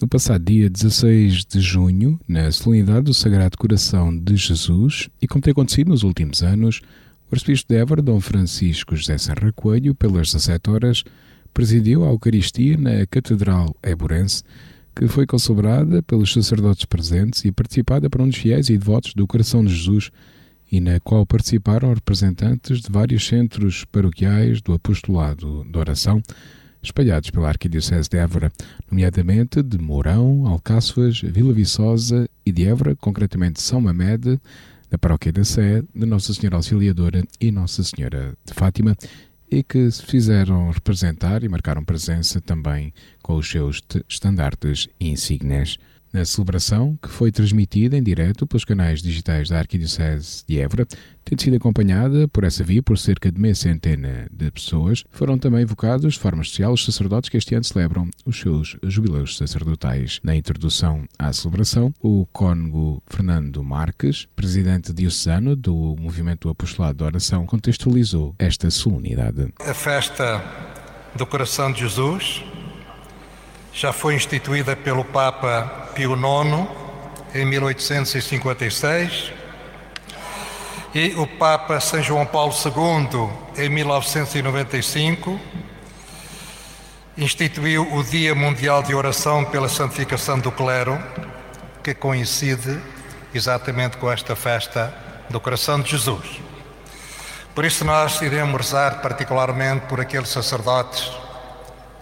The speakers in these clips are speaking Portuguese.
No passado dia 16 de junho, na solenidade do Sagrado Coração de Jesus, e como tem acontecido nos últimos anos, o arcebispo de Évora, Dom Francisco José Serra Coelho, pelas 17 horas, presidiu a Eucaristia na Catedral Eburense, que foi concelebrada pelos sacerdotes presentes e participada por dos fiéis e devotos do Coração de Jesus, e na qual participaram representantes de vários centros paroquiais do apostolado de oração, espalhados pela Arquidiocese de Évora, nomeadamente de Mourão, Alcáçovas, Vila Viçosa e de Évora, concretamente São Mamede, da Paróquia da Sé, de Nossa Senhora Auxiliadora e Nossa Senhora de Fátima, e que se fizeram representar e marcaram presença também com os seus estandartes e insígnias na celebração, que foi transmitida em direto pelos canais digitais da Arquidiocese de Évora, tendo sido acompanhada por essa via por cerca de meia centena de pessoas, foram também evocados de forma especial os sacerdotes que este ano celebram os seus jubileus sacerdotais. Na introdução à celebração, o cônego Fernando Marques, presidente diocesano do Movimento Apostolado de Oração, contextualizou esta solenidade. A festa do Coração de Jesus já foi instituída pelo Papa Pio IX em 1856 e o Papa São João Paulo II em 1995 instituiu o Dia Mundial de Oração pela Santificação do Clero, que coincide exatamente com esta festa do Coração de Jesus. Por isso nós iremos rezar particularmente por aqueles sacerdotes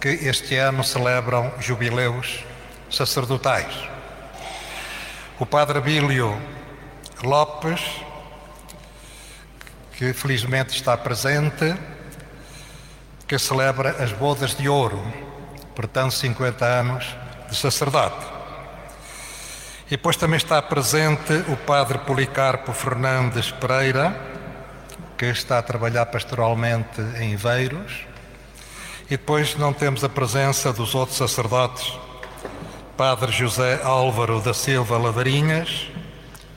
que este ano celebram jubileus sacerdotais. O Padre Abílio Lopes, que felizmente está presente, que celebra as bodas de ouro, portanto 50 anos de sacerdote. E depois também está presente o Padre Policarpo Fernandes Pereira, que está a trabalhar pastoralmente em Veiros e depois não temos a presença dos outros sacerdotes, Padre José Álvaro da Silva Lavarinhas,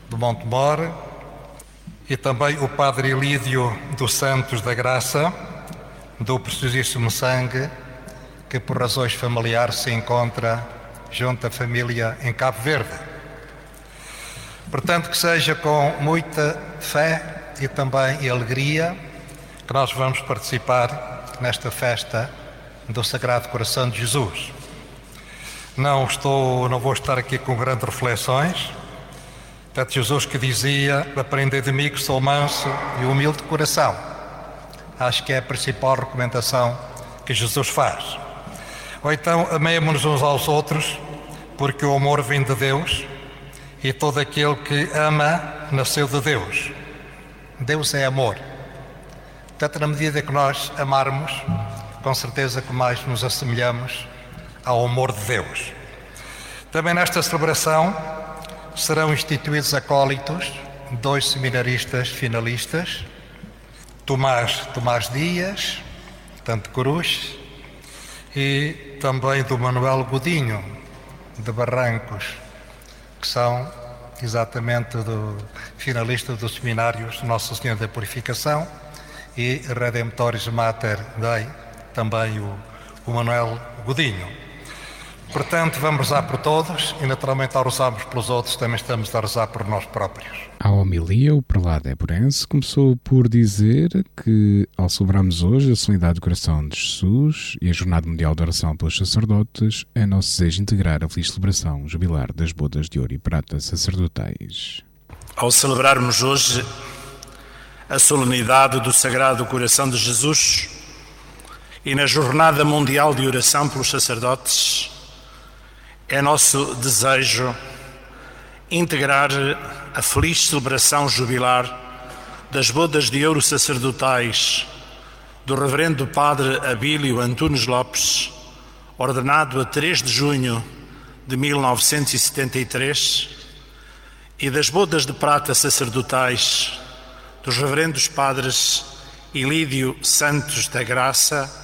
do Montemor, e também o Padre Elídio dos Santos da Graça, do Preciosíssimo Sangue, que por razões familiares se encontra junto à família em Cabo Verde. Portanto, que seja com muita fé e também alegria que nós vamos participar nesta festa do Sagrado Coração de Jesus. Não estou, não vou estar aqui com grandes reflexões. Portanto, Jesus que dizia: Aprendei de mim que sou manso e humilde de coração. Acho que é a principal recomendação que Jesus faz. Ou então, amemos-nos uns aos outros, porque o amor vem de Deus e todo aquele que ama nasceu de Deus. Deus é amor. Portanto, na medida que nós amarmos, com certeza que mais nos assemelhamos ao amor de Deus. Também nesta celebração serão instituídos acólitos, dois seminaristas finalistas, Tomás, Tomás Dias, tanto Cruz, e também do Manuel Godinho, de Barrancos, que são exatamente do finalista dos seminários Nossa Senhora da Purificação e Redemptoris Mater Dei, também o, o Manuel Godinho. Portanto, vamos rezar por todos e, naturalmente, ao rezarmos pelos outros, também estamos a rezar por nós próprios. A homilia, o prelado Eburense começou por dizer que, ao celebrarmos hoje a solenidade do coração de Jesus e a Jornada Mundial de Oração pelos Sacerdotes, é nosso desejo integrar a feliz celebração jubilar das bodas de ouro e prata sacerdotais. Ao celebrarmos hoje a solenidade do Sagrado Coração de Jesus, e na Jornada Mundial de Oração pelos Sacerdotes, é nosso desejo integrar a feliz celebração jubilar das bodas de ouro sacerdotais do Reverendo Padre Abílio Antunes Lopes, ordenado a 3 de junho de 1973, e das bodas de prata sacerdotais dos Reverendos Padres Ilídio Santos da Graça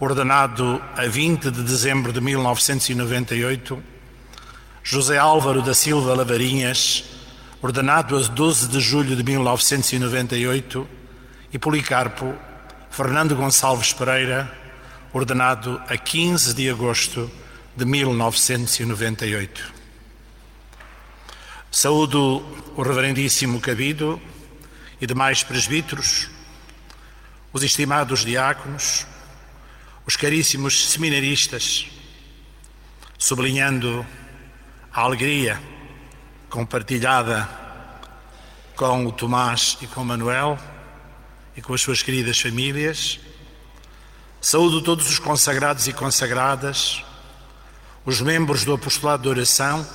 ordenado a 20 de dezembro de 1998, José Álvaro da Silva Lavarinhas, ordenado a 12 de julho de 1998, e Policarpo Fernando Gonçalves Pereira, ordenado a 15 de agosto de 1998. Saúdo o Reverendíssimo Cabido e demais presbíteros, os estimados diáconos, os caríssimos seminaristas, sublinhando a alegria compartilhada com o Tomás e com o Manuel e com as suas queridas famílias. Saúdo todos os consagrados e consagradas, os membros do Apostolado de Oração,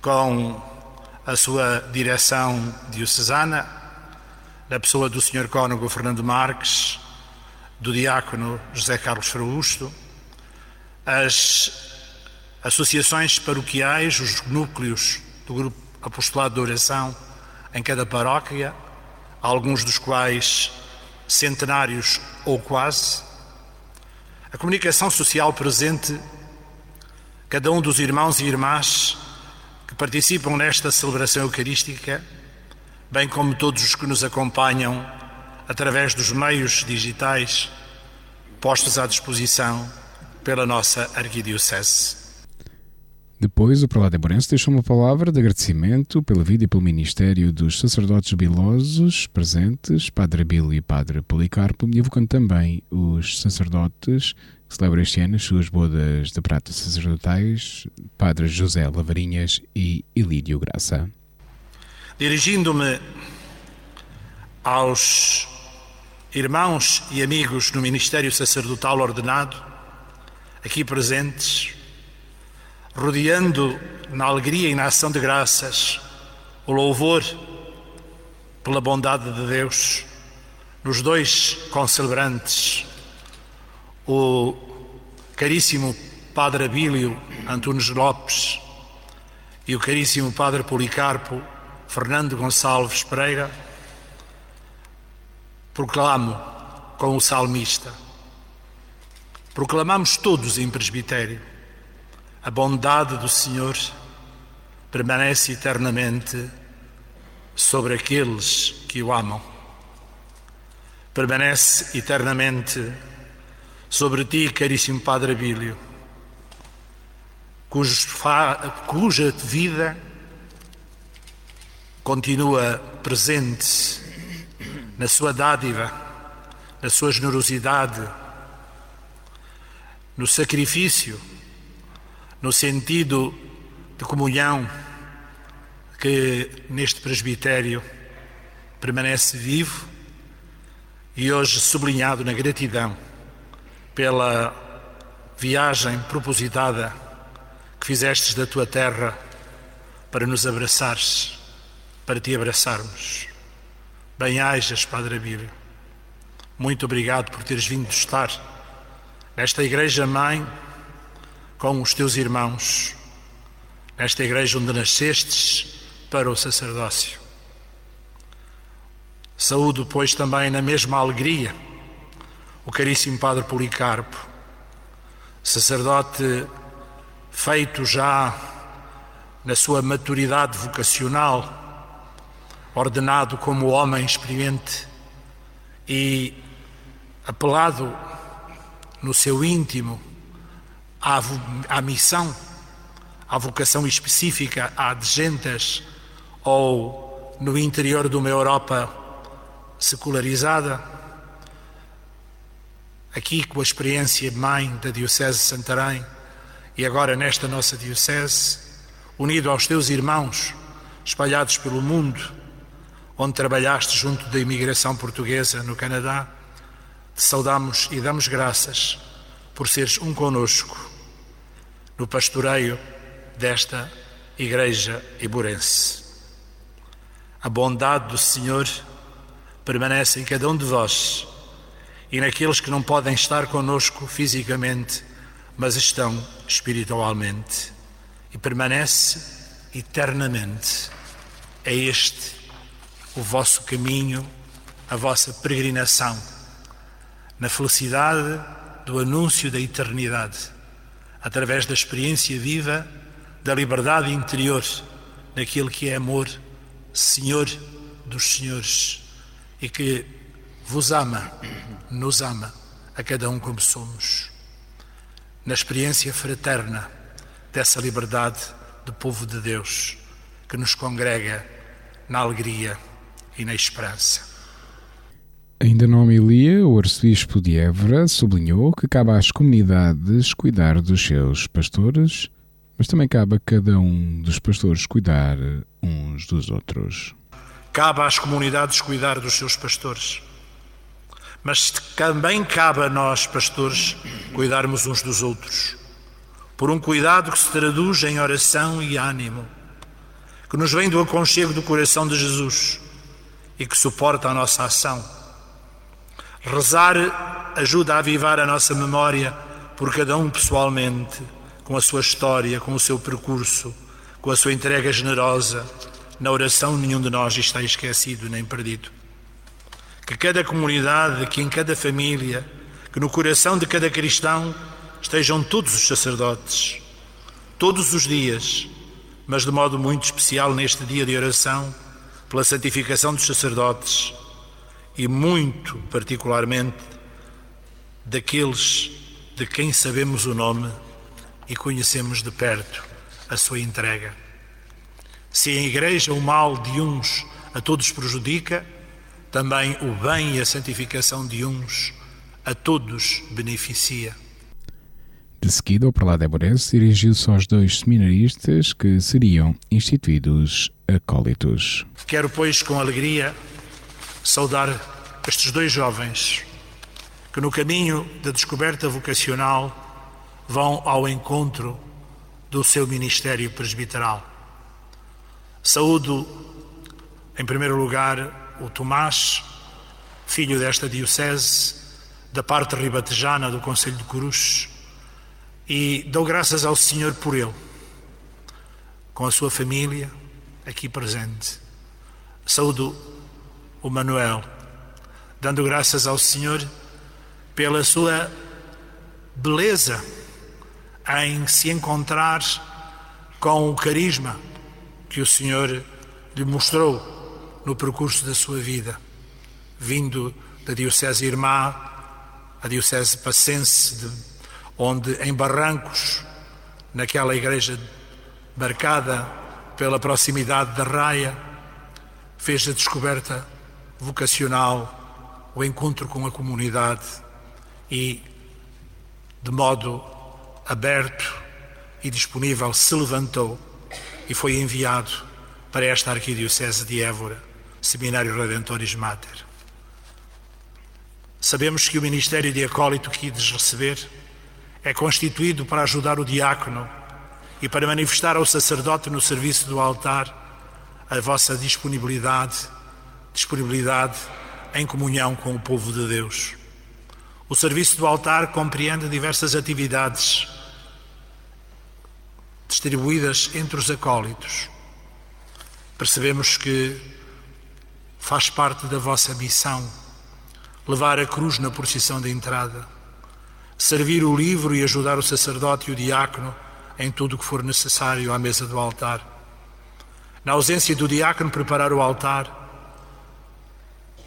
com a sua direção diocesana, na pessoa do Sr. Cônego Fernando Marques, do Diácono José Carlos Frausto, as associações paroquiais, os núcleos do Grupo Apostolado de Oração em cada paróquia, alguns dos quais centenários ou quase, a comunicação social presente, cada um dos irmãos e irmãs que participam nesta celebração eucarística, bem como todos os que nos acompanham através dos meios digitais postos à disposição pela nossa Arquidiocese. Depois, o prelado Eburense deixou uma palavra de agradecimento pela vida e pelo ministério dos sacerdotes bilosos presentes, Padre Abílio e Padre Policarpo, e evocando também os sacerdotes que celebram este ano as suas bodas de prata sacerdotais, Padre José Lavarinhas e Ilídio Graça. Dirigindo-me aos irmãos e amigos no ministério sacerdotal ordenado, aqui presentes, rodeando na alegria e na ação de graças o louvor pela bondade de Deus nos dois concelebrantes, o caríssimo Padre Abílio Antunes Lopes e o caríssimo Padre Policarpo Fernando Gonçalves Pereira, proclamo com o salmista, proclamamos todos em presbitério a bondade do Senhor permanece eternamente sobre aqueles que o amam. Permanece eternamente sobre ti, caríssimo Padre Abílio, cuja vida continua presente na sua dádiva, na sua generosidade, no sacrifício no sentido de comunhão que neste presbitério permanece vivo e hoje sublinhado na gratidão pela viagem propositada que fizestes da tua terra para nos abraçares, para te abraçarmos. Bem-ajas, Padre Abílio. Muito obrigado por teres vindo estar nesta Igreja Mãe com os teus irmãos nesta igreja onde nascestes para o sacerdócio. Saúdo, pois, também na mesma alegria o caríssimo Padre Policarpo, sacerdote feito já na sua maturidade vocacional, ordenado como homem experiente e apelado no seu íntimo à, à missão, à vocação específica à de gentas ou no interior de uma Europa secularizada, aqui com a experiência mãe da Diocese de Santarém e agora nesta nossa Diocese, unido aos teus irmãos espalhados pelo mundo, onde trabalhaste junto da imigração portuguesa no Canadá, te saudamos e damos graças por seres um conosco no pastoreio desta Igreja Iburense. A bondade do Senhor permanece em cada um de vós e naqueles que não podem estar conosco fisicamente, mas estão espiritualmente e permanece eternamente. É este o vosso caminho, a vossa peregrinação na felicidade do anúncio da eternidade através da experiência viva da liberdade interior naquilo que é amor, Senhor dos Senhores, e que vos ama, nos ama, a cada um como somos. na experiência fraterna dessa liberdade do povo de Deus que nos congrega na alegria e na esperança. Ainda na homilia, o arcebispo de Évora sublinhou que cabe às comunidades cuidar dos seus pastores, mas também cabe a cada um dos pastores cuidar uns dos outros. Cabe às comunidades cuidar dos seus pastores, mas também cabe a nós, pastores, cuidarmos uns dos outros, por um cuidado que se traduz em oração e ânimo que nos vem do aconchego do coração de Jesus e que suporta a nossa ação. Rezar ajuda a avivar a nossa memória por cada um pessoalmente, com a sua história, com o seu percurso, com a sua entrega generosa. Na oração, nenhum de nós está esquecido nem perdido. Que cada comunidade, que em cada família, que no coração de cada cristão estejam todos os sacerdotes, todos os dias mas de modo muito especial neste dia de oração, pela santificação dos sacerdotes e muito particularmente daqueles de quem sabemos o nome e conhecemos de perto a sua entrega. Se em igreja o mal de uns a todos prejudica, também o bem e a santificação de uns a todos beneficia. De seguida, o prelado Eborense dirigiu-se aos dois seminaristas que seriam instituídos acólitos. Quero, pois, com alegria, saudar estes dois jovens que, no caminho da descoberta vocacional, vão ao encontro do seu ministério presbiteral. Saúdo, em primeiro lugar, o Tomás, filho desta diocese, da parte ribatejana do Conselho de Cruz e dou graças ao Senhor por ele, com a sua família aqui presente. Saúdo o Manuel, dando graças ao Senhor pela sua beleza em se encontrar com o carisma que o Senhor lhe mostrou no percurso da sua vida, vindo da Diocese Irmã, a Diocese Passense de onde em Barrancos, naquela igreja marcada pela proximidade da raia, fez a descoberta vocacional, o encontro com a comunidade e, de modo aberto e disponível, se levantou e foi enviado para esta Arquidiocese de Évora, Seminário Redentoris Mater. Sabemos que o ministério de acólito que ides receber é constituído para ajudar o diácono e para manifestar ao sacerdote no serviço do altar a vossa disponibilidade, disponibilidade em comunhão com o povo de Deus. O serviço do altar compreende diversas atividades distribuídas entre os acólitos. Percebemos que faz parte da vossa missão levar a cruz na procissão de entrada servir o livro e ajudar o sacerdote e o diácono em tudo o que for necessário à mesa do altar. Na ausência do diácono, preparar o altar,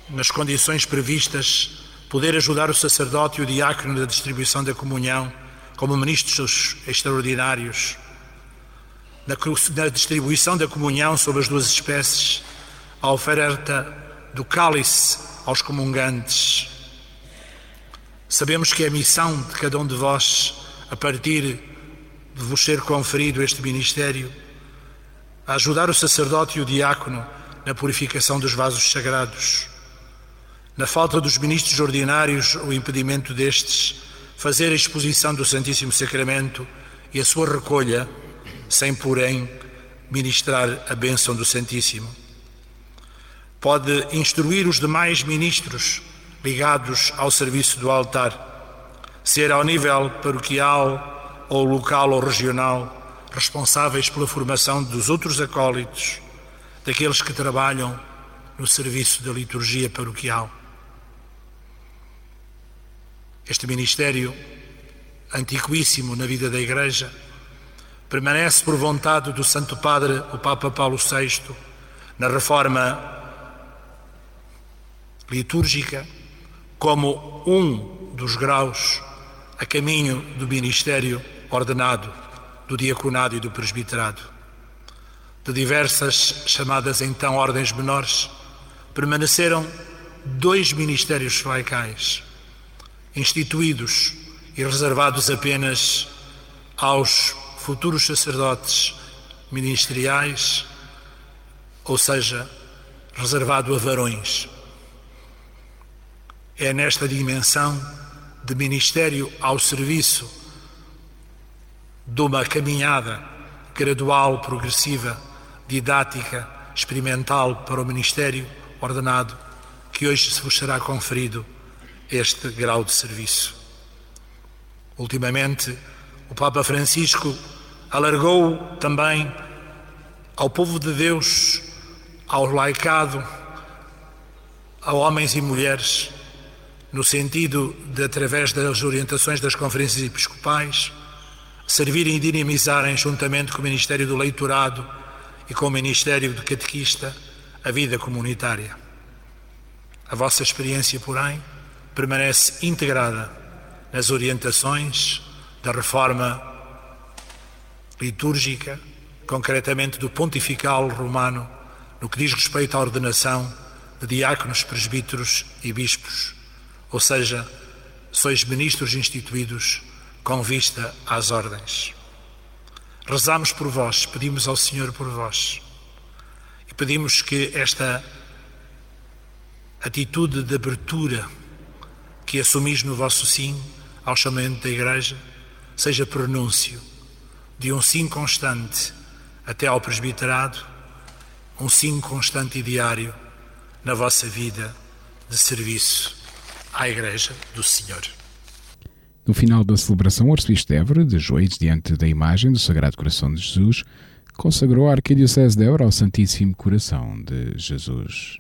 nas condições previstas, poder ajudar o sacerdote e o diácono na distribuição da comunhão, como ministros extraordinários, na, distribuição da comunhão sobre as duas espécies, a oferta do cálice aos comungantes, Sabemos que é a missão de cada um de vós, a partir de vos ser conferido este ministério, a ajudar o sacerdote e o diácono na purificação dos vasos sagrados. Na falta dos ministros ordinários, o impedimento destes, fazer a exposição do Santíssimo Sacramento e a sua recolha, sem, porém, ministrar a bênção do Santíssimo. Pode instruir os demais ministros ligados ao serviço do altar, ser ao nível paroquial ou local ou regional, responsáveis pela formação dos outros acólitos, daqueles que trabalham no serviço da liturgia paroquial. Este ministério, antiquíssimo na vida da Igreja, permanece por vontade do Santo Padre, o Papa Paulo VI, na reforma litúrgica como um dos graus a caminho do ministério ordenado, do diaconado e do presbiterado. De diversas chamadas então ordens menores, permaneceram dois ministérios laicais, instituídos e reservados apenas aos futuros sacerdotes ministeriais, ou seja, reservado a varões. É nesta dimensão de ministério ao serviço de uma caminhada gradual, progressiva, didática, experimental para o ministério ordenado, que hoje se vos será conferido este grau de serviço. Ultimamente, o Papa Francisco alargou também ao povo de Deus, ao laicado, a homens e mulheres, no sentido de, através das orientações das conferências episcopais, servirem e dinamizarem, juntamente com o Ministério do Leitorado e com o Ministério do Catequista, a vida comunitária. A vossa experiência, porém, permanece integrada nas orientações da reforma litúrgica, concretamente do pontifical romano, no que diz respeito à ordenação de diáconos, presbíteros e bispos ou seja, sois ministros instituídos com vista às ordens. Rezamos por vós, pedimos ao Senhor por vós e pedimos que esta atitude de abertura que assumis no vosso sim ao chamamento da Igreja seja pronúncio de um sim constante até ao presbiterado, um sim constante e diário na vossa vida de serviço à Igreja do Senhor. No final da celebração, o arcebispo de Évora, de joelhos diante da imagem do Sagrado Coração de Jesus, consagrou a Arquidiocese de Évora ao Santíssimo Coração de Jesus.